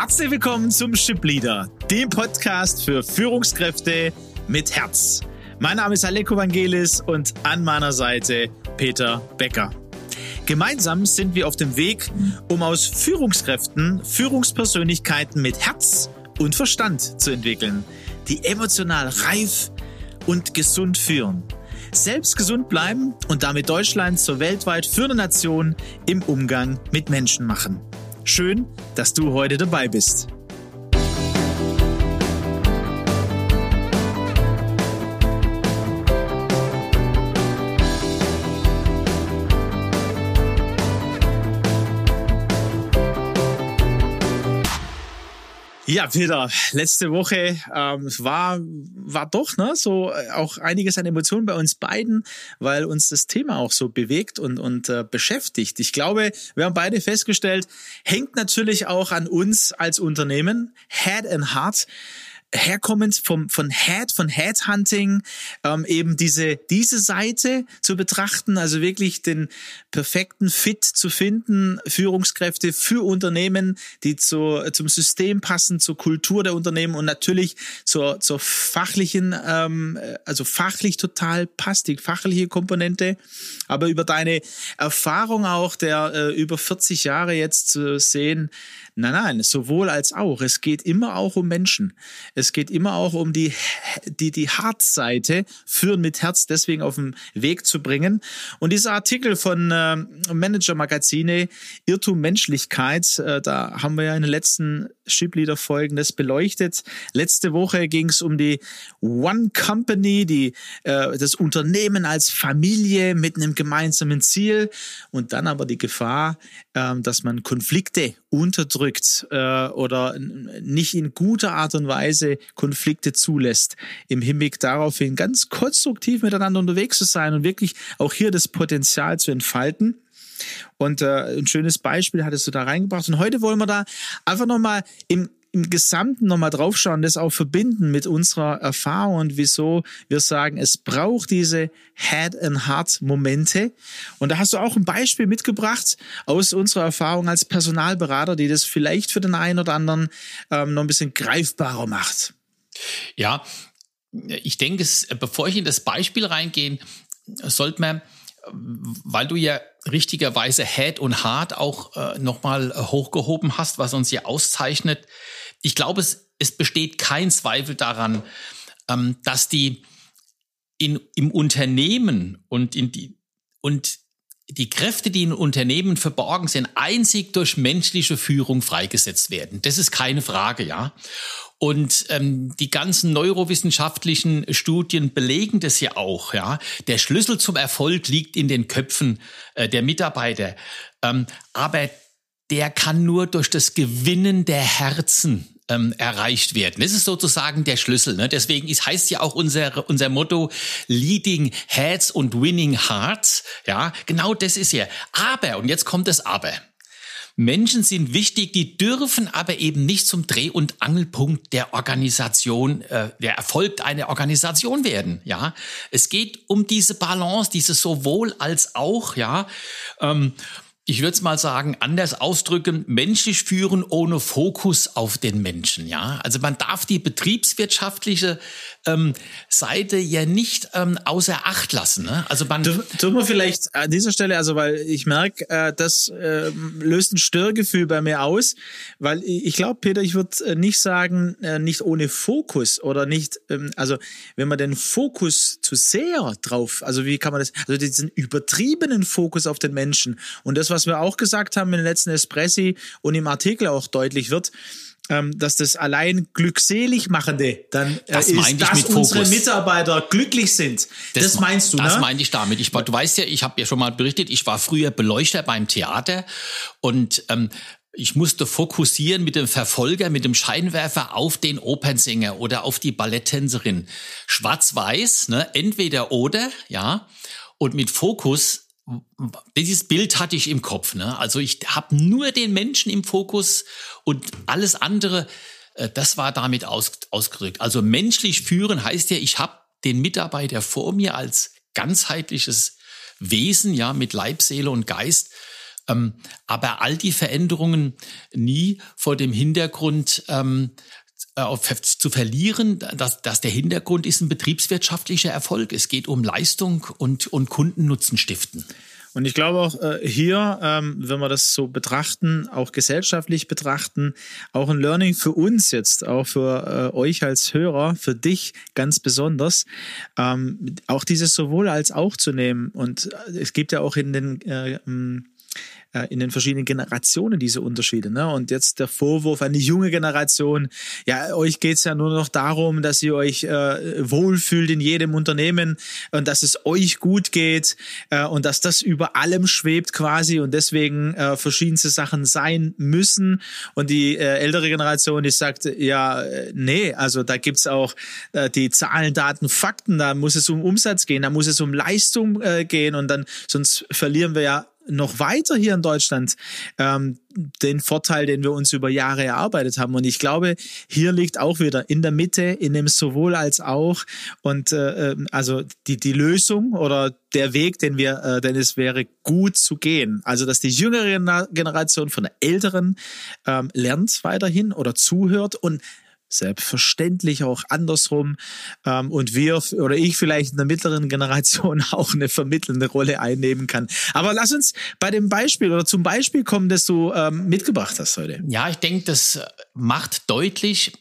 Herzlich willkommen zum Ship Leader, dem Podcast für Führungskräfte mit Herz. Mein Name ist Aleko Vangelis und an meiner Seite Peter Becker. Gemeinsam sind wir auf dem Weg, um aus Führungskräften Führungspersönlichkeiten mit Herz und Verstand zu entwickeln, die emotional reif und gesund führen. Selbst gesund bleiben und damit Deutschland zur weltweit führenden Nation im Umgang mit Menschen machen. Schön, dass du heute dabei bist. Ja, Peter, letzte Woche ähm, war war doch ne so äh, auch einiges an Emotionen bei uns beiden, weil uns das Thema auch so bewegt und und äh, beschäftigt. Ich glaube, wir haben beide festgestellt, hängt natürlich auch an uns als Unternehmen, Head and Heart herkommend vom, von Head, von Headhunting, ähm, eben diese, diese Seite zu betrachten, also wirklich den perfekten Fit zu finden, Führungskräfte für Unternehmen, die zu, zum System passen, zur Kultur der Unternehmen und natürlich zur, zur fachlichen, ähm, also fachlich total passt, die fachliche Komponente, aber über deine Erfahrung auch der äh, über 40 Jahre jetzt zu sehen, Nein, nein, sowohl als auch. Es geht immer auch um Menschen. Es geht immer auch um die, die, die Hartseite, führen mit Herz deswegen auf den Weg zu bringen. Und dieser Artikel von äh, Manager Magazine, Irrtum Menschlichkeit, äh, da haben wir ja in den letzten Shipleader-Folgen das beleuchtet. Letzte Woche ging es um die One Company, die, äh, das Unternehmen als Familie mit einem gemeinsamen Ziel und dann aber die Gefahr, äh, dass man Konflikte unterdrückt unterdrückt äh, oder nicht in guter Art und Weise Konflikte zulässt, im Hinblick darauf hin ganz konstruktiv miteinander unterwegs zu sein und wirklich auch hier das Potenzial zu entfalten. Und äh, ein schönes Beispiel hattest du da reingebracht. Und heute wollen wir da einfach nochmal im im Gesamten nochmal draufschauen, das auch verbinden mit unserer Erfahrung und wieso wir sagen, es braucht diese Head and Heart Momente. Und da hast du auch ein Beispiel mitgebracht aus unserer Erfahrung als Personalberater, die das vielleicht für den einen oder anderen ähm, noch ein bisschen greifbarer macht. Ja, ich denke, bevor ich in das Beispiel reingehe, sollte man weil du ja richtigerweise Head und Heart auch äh, nochmal hochgehoben hast, was uns hier auszeichnet. Ich glaube, es, es besteht kein Zweifel daran, ähm, dass die in, im Unternehmen und in die, und die Kräfte, die in Unternehmen verborgen sind, einzig durch menschliche Führung freigesetzt werden. Das ist keine Frage, ja. Und ähm, die ganzen neurowissenschaftlichen Studien belegen das ja auch. Ja, der Schlüssel zum Erfolg liegt in den Köpfen äh, der Mitarbeiter, ähm, aber der kann nur durch das Gewinnen der Herzen ähm, erreicht werden. Das ist sozusagen der Schlüssel. Ne? Deswegen ist, heißt ja auch unser, unser Motto Leading Heads und Winning Hearts. Ja, genau das ist ja. Aber, und jetzt kommt das Aber. Menschen sind wichtig, die dürfen aber eben nicht zum Dreh- und Angelpunkt der Organisation, äh, der Erfolg einer Organisation werden. Ja, es geht um diese Balance, diese sowohl als auch. Ja. Ähm, ich würde es mal sagen, anders ausdrücken, menschlich führen ohne Fokus auf den Menschen. Ja, also man darf die betriebswirtschaftliche ähm, Seite ja nicht ähm, außer Acht lassen. Ne? Also man tun wir vielleicht an dieser Stelle, also weil ich merke, äh, das äh, löst ein Störgefühl bei mir aus, weil ich glaube, Peter, ich würde äh, nicht sagen, äh, nicht ohne Fokus oder nicht, ähm, also wenn man den Fokus zu sehr drauf, also wie kann man das, also diesen übertriebenen Fokus auf den Menschen und das, was was wir auch gesagt haben in den letzten Espressi und im Artikel auch deutlich wird, ähm, dass das allein glückselig machende dann äh, das ist, dass unsere Mitarbeiter glücklich sind. Das, das meinst du, Das ne? meine ich damit. Ich, du weißt ja, ich habe ja schon mal berichtet, ich war früher Beleuchter beim Theater und ähm, ich musste fokussieren mit dem Verfolger, mit dem Scheinwerfer auf den Opernsänger oder auf die Balletttänzerin. Schwarz-Weiß, ne? entweder oder, ja. Und mit Fokus dieses Bild hatte ich im Kopf. Ne? Also ich habe nur den Menschen im Fokus und alles andere, äh, das war damit aus, ausgedrückt. Also menschlich führen heißt ja, ich habe den Mitarbeiter vor mir als ganzheitliches Wesen, ja, mit Leib, Seele und Geist Ähm, aber all die Veränderungen nie vor dem Hintergrund ähm, äh, zu verlieren, dass, dass der Hintergrund ist ein betriebswirtschaftlicher Erfolg. Es geht um Leistung und, und Kundennutzen stiften. Und ich glaube auch äh, hier, ähm, wenn wir das so betrachten, auch gesellschaftlich betrachten, auch ein Learning für uns jetzt, auch für äh, euch als Hörer, für dich ganz besonders, ähm, auch dieses sowohl als auch zu nehmen. Und es gibt ja auch in den äh, in den verschiedenen Generationen diese Unterschiede. Ne? Und jetzt der Vorwurf an die junge Generation, ja, euch geht's ja nur noch darum, dass ihr euch äh, wohlfühlt in jedem Unternehmen und dass es euch gut geht äh, und dass das über allem schwebt quasi und deswegen äh, verschiedenste Sachen sein müssen. Und die äh, ältere Generation, die sagt, ja, äh, nee, also da gibt's auch äh, die Zahlen, Daten, Fakten, da muss es um Umsatz gehen, da muss es um Leistung äh, gehen und dann sonst verlieren wir ja noch weiter hier in Deutschland ähm, den Vorteil, den wir uns über Jahre erarbeitet haben. Und ich glaube, hier liegt auch wieder in der Mitte, in dem sowohl als auch und äh, ähm, also die, die Lösung oder der Weg, den wir, äh, denn es wäre gut zu gehen. Also, dass die jüngere Generation von der älteren ähm, lernt weiterhin oder zuhört und selbstverständlich auch andersrum ähm, und wir oder ich vielleicht in der mittleren Generation auch eine vermittelnde Rolle einnehmen kann. Aber lass uns bei dem Beispiel oder zum Beispiel kommen, das du ähm, mitgebracht hast heute. Ja, ich denke, das macht deutlich,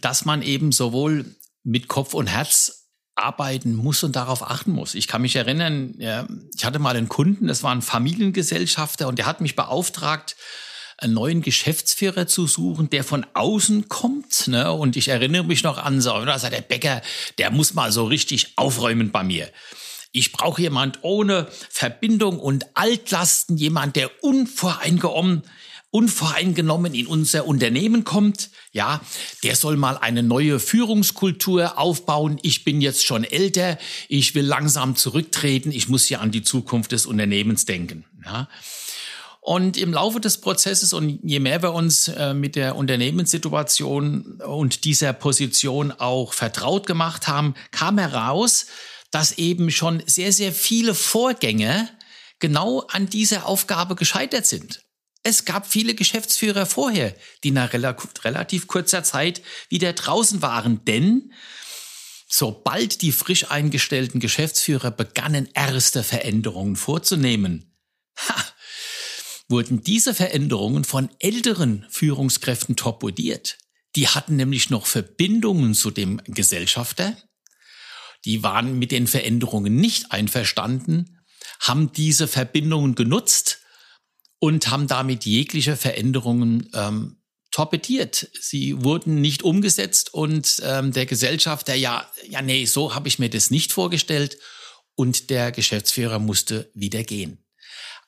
dass man eben sowohl mit Kopf und Herz arbeiten muss und darauf achten muss. Ich kann mich erinnern, ich hatte mal einen Kunden, das war ein Familiengesellschafter und der hat mich beauftragt, einen neuen Geschäftsführer zu suchen, der von außen kommt. Ne? Und ich erinnere mich noch an, so, da sagt der Bäcker, der muss mal so richtig aufräumen bei mir. Ich brauche jemand ohne Verbindung und Altlasten, jemand, der unvoreingenommen, unvoreingenommen in unser Unternehmen kommt. Ja, der soll mal eine neue Führungskultur aufbauen. Ich bin jetzt schon älter. Ich will langsam zurücktreten. Ich muss hier an die Zukunft des Unternehmens denken. Ja. Und im Laufe des Prozesses und je mehr wir uns äh, mit der Unternehmenssituation und dieser Position auch vertraut gemacht haben, kam heraus, dass eben schon sehr, sehr viele Vorgänge genau an dieser Aufgabe gescheitert sind. Es gab viele Geschäftsführer vorher, die nach relativ kurzer Zeit wieder draußen waren, denn sobald die frisch eingestellten Geschäftsführer begannen, erste Veränderungen vorzunehmen, ha, wurden diese Veränderungen von älteren Führungskräften torpediert. Die hatten nämlich noch Verbindungen zu dem Gesellschafter. Die waren mit den Veränderungen nicht einverstanden, haben diese Verbindungen genutzt und haben damit jegliche Veränderungen ähm, torpediert. Sie wurden nicht umgesetzt und ähm, der Gesellschafter, ja, ja, nee, so habe ich mir das nicht vorgestellt und der Geschäftsführer musste wieder gehen.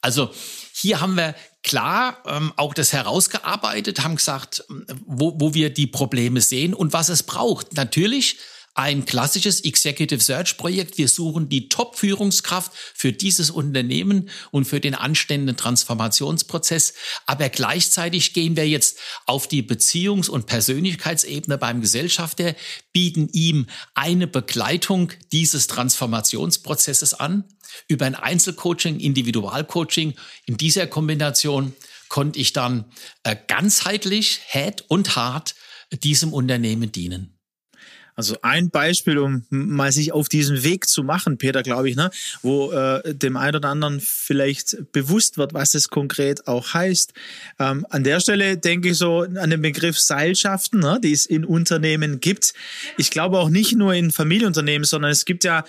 Also hier haben wir klar ähm, auch das herausgearbeitet, haben gesagt, wo, wo wir die Probleme sehen und was es braucht. Natürlich ein klassisches Executive Search Projekt. Wir suchen die Top-Führungskraft für dieses Unternehmen und für den anstehenden Transformationsprozess. Aber gleichzeitig gehen wir jetzt auf die Beziehungs- und Persönlichkeitsebene beim Gesellschafter, bieten ihm eine Begleitung dieses Transformationsprozesses an über ein Einzelcoaching, Individualcoaching. In dieser Kombination konnte ich dann äh, ganzheitlich, head und hart diesem Unternehmen dienen. Also ein Beispiel, um mal sich auf diesen Weg zu machen, Peter, glaube ich, ne, wo äh, dem einen oder anderen vielleicht bewusst wird, was es konkret auch heißt. Ähm, an der Stelle denke ich so an den Begriff Seilschaften, ne, die es in Unternehmen gibt. Ich glaube auch nicht nur in Familienunternehmen, sondern es gibt ja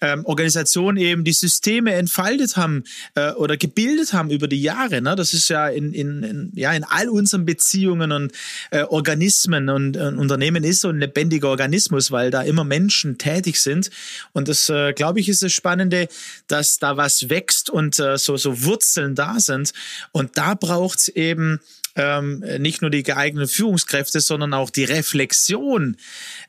ähm, Organisationen eben die Systeme entfaltet haben äh, oder gebildet haben über die Jahre. Ne? Das ist ja in, in, in, ja in all unseren Beziehungen und äh, Organismen und ein Unternehmen ist so ein lebendiger Organismus, weil da immer Menschen tätig sind. Und das, äh, glaube ich, ist das Spannende, dass da was wächst und äh, so, so Wurzeln da sind. Und da braucht es eben ähm, nicht nur die geeigneten Führungskräfte, sondern auch die Reflexion.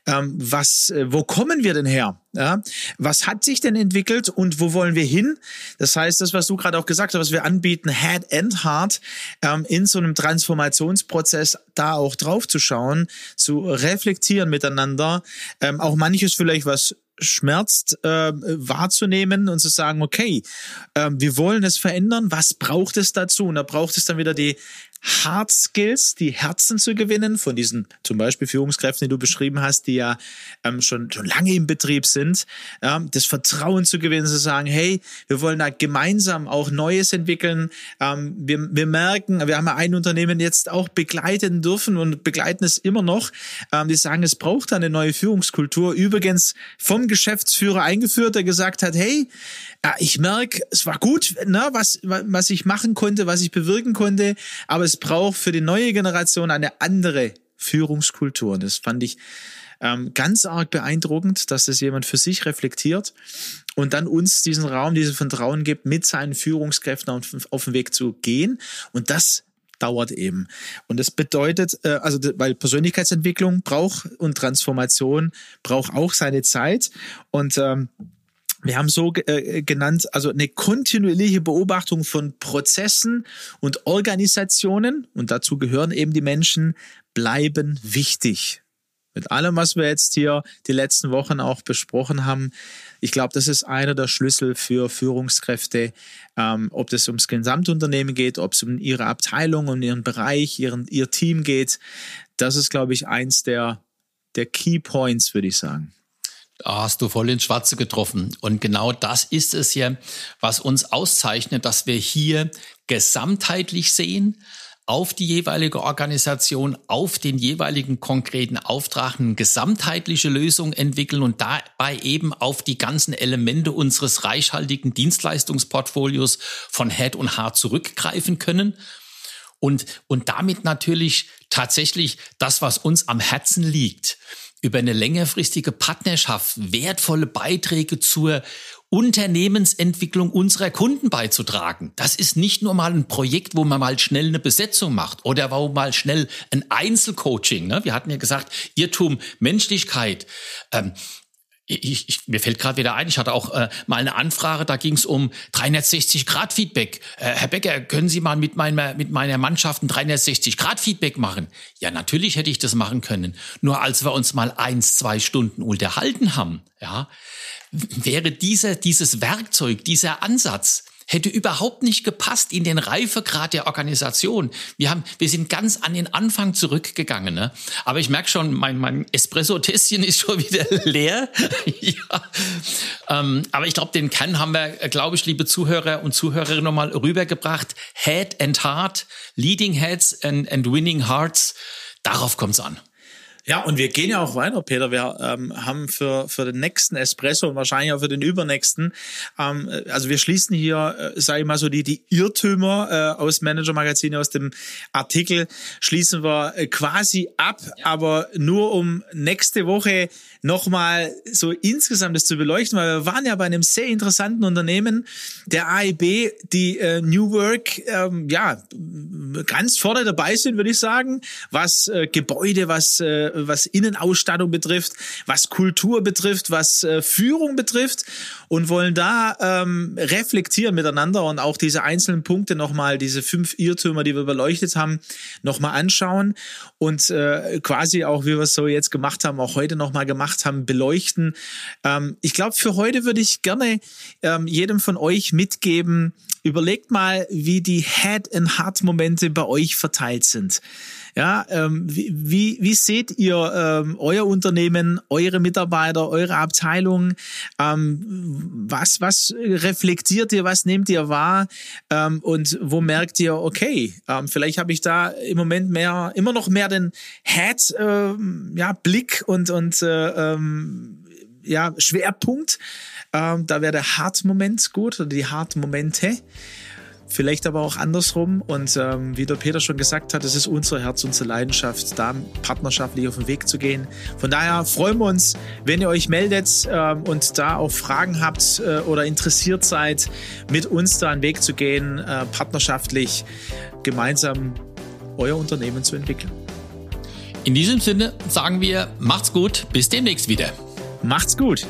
Ähm, was, äh, wo kommen wir denn her? Ja? Was hat sich denn entwickelt und wo wollen wir hin? Das heißt, das, was du gerade auch gesagt hast, was wir anbieten, Head and Heart, ähm, in so einem Transformationsprozess da auch drauf zu schauen, zu reflektieren miteinander, ähm, auch manches vielleicht was schmerzt, äh, wahrzunehmen und zu sagen, okay, äh, wir wollen es verändern, was braucht es dazu? Und da braucht es dann wieder die Hard Skills, die Herzen zu gewinnen von diesen zum Beispiel Führungskräften, die du beschrieben hast, die ja ähm, schon, schon lange im Betrieb sind, ähm, das Vertrauen zu gewinnen, zu sagen, hey, wir wollen da gemeinsam auch Neues entwickeln. Ähm, wir, wir merken, wir haben ja ein Unternehmen jetzt auch begleiten dürfen und begleiten es immer noch. Ähm, die sagen, es braucht eine neue Führungskultur. Übrigens vom Geschäftsführer eingeführt, der gesagt hat, hey, ja, ich merke, es war gut, ne, was, was ich machen konnte, was ich bewirken konnte, aber es braucht für die neue Generation eine andere Führungskultur. Und das fand ich ähm, ganz arg beeindruckend, dass das jemand für sich reflektiert und dann uns diesen Raum, dieses Vertrauen gibt, mit seinen Führungskräften auf, auf den Weg zu gehen. Und das dauert eben. Und das bedeutet, äh, also weil Persönlichkeitsentwicklung braucht und Transformation braucht auch seine Zeit. Und ähm, wir haben so äh, genannt, also eine kontinuierliche Beobachtung von Prozessen und Organisationen, und dazu gehören eben die Menschen, bleiben wichtig. Mit allem, was wir jetzt hier die letzten Wochen auch besprochen haben, ich glaube, das ist einer der Schlüssel für Führungskräfte, ähm, ob das ums Gesamtunternehmen geht, ob es um ihre Abteilung, um ihren Bereich, ihren, ihr Team geht. Das ist, glaube ich, eins der, der Key Points, würde ich sagen. Da hast du voll ins Schwarze getroffen. Und genau das ist es ja, was uns auszeichnet, dass wir hier gesamtheitlich sehen, auf die jeweilige Organisation, auf den jeweiligen konkreten Auftrag eine gesamtheitliche Lösung entwickeln und dabei eben auf die ganzen Elemente unseres reichhaltigen Dienstleistungsportfolios von Head und Heart zurückgreifen können. Und, und damit natürlich tatsächlich das, was uns am Herzen liegt, über eine längerfristige Partnerschaft wertvolle Beiträge zur Unternehmensentwicklung unserer Kunden beizutragen. Das ist nicht nur mal ein Projekt, wo man mal schnell eine Besetzung macht oder wo mal schnell ein Einzelcoaching. Ne? Wir hatten ja gesagt, Irrtum, Menschlichkeit. Ähm, ich, ich, mir fällt gerade wieder ein, ich hatte auch äh, mal eine Anfrage, da ging es um 360-Grad-Feedback. Äh, Herr Becker, können Sie mal mit meiner, mit meiner Mannschaft ein 360-Grad-Feedback machen? Ja, natürlich hätte ich das machen können. Nur als wir uns mal eins, zwei Stunden unterhalten haben, ja, wäre dieser, dieses Werkzeug, dieser Ansatz, hätte überhaupt nicht gepasst in den Reifegrad der Organisation. Wir haben, wir sind ganz an den Anfang zurückgegangen. Ne? Aber ich merke schon, mein, mein Espresso-Tässchen ist schon wieder leer. ja. Ähm, aber ich glaube, den Kern haben wir, glaube ich, liebe Zuhörer und Zuhörerinnen nochmal rübergebracht. Head and Heart, Leading Heads and, and Winning Hearts. Darauf kommt's an. Ja, und wir gehen ja auch weiter, Peter. Wir ähm, haben für, für den nächsten Espresso und wahrscheinlich auch für den übernächsten, ähm, also wir schließen hier, äh, sage ich mal so, die, die Irrtümer äh, aus Manager Magazin, aus dem Artikel, schließen wir äh, quasi ab, ja. aber nur um nächste Woche nochmal so insgesamt das zu beleuchten, weil wir waren ja bei einem sehr interessanten Unternehmen, der AIB, die äh, New Work, ähm, ja, ganz vorne dabei sind, würde ich sagen, was äh, Gebäude, was äh, was Innenausstattung betrifft, was Kultur betrifft, was äh, Führung betrifft und wollen da ähm, reflektieren miteinander und auch diese einzelnen Punkte nochmal, diese fünf Irrtümer, die wir beleuchtet haben, nochmal anschauen und äh, quasi auch, wie wir es so jetzt gemacht haben, auch heute nochmal gemacht haben, beleuchten. Ähm, ich glaube, für heute würde ich gerne ähm, jedem von euch mitgeben, überlegt mal, wie die Head- and Heart-Momente bei euch verteilt sind. Ja, ähm, wie, wie, wie seht ihr ähm, euer Unternehmen, eure Mitarbeiter, eure Abteilung? Ähm, was, was reflektiert ihr, was nehmt ihr wahr? Ähm, und wo merkt ihr, okay, ähm, vielleicht habe ich da im Moment mehr, immer noch mehr den Head, äh, ja, Blick und, und äh, ähm, ja, Schwerpunkt. Ähm, da wäre der Hard-Moment gut oder die Hard-Momente vielleicht aber auch andersrum. Und ähm, wie der Peter schon gesagt hat, es ist unser Herz, unsere Leidenschaft, da partnerschaftlich auf den Weg zu gehen. Von daher freuen wir uns, wenn ihr euch meldet ähm, und da auch Fragen habt äh, oder interessiert seid, mit uns da einen Weg zu gehen, äh, partnerschaftlich gemeinsam euer Unternehmen zu entwickeln. In diesem Sinne sagen wir, macht's gut, bis demnächst wieder. Macht's gut.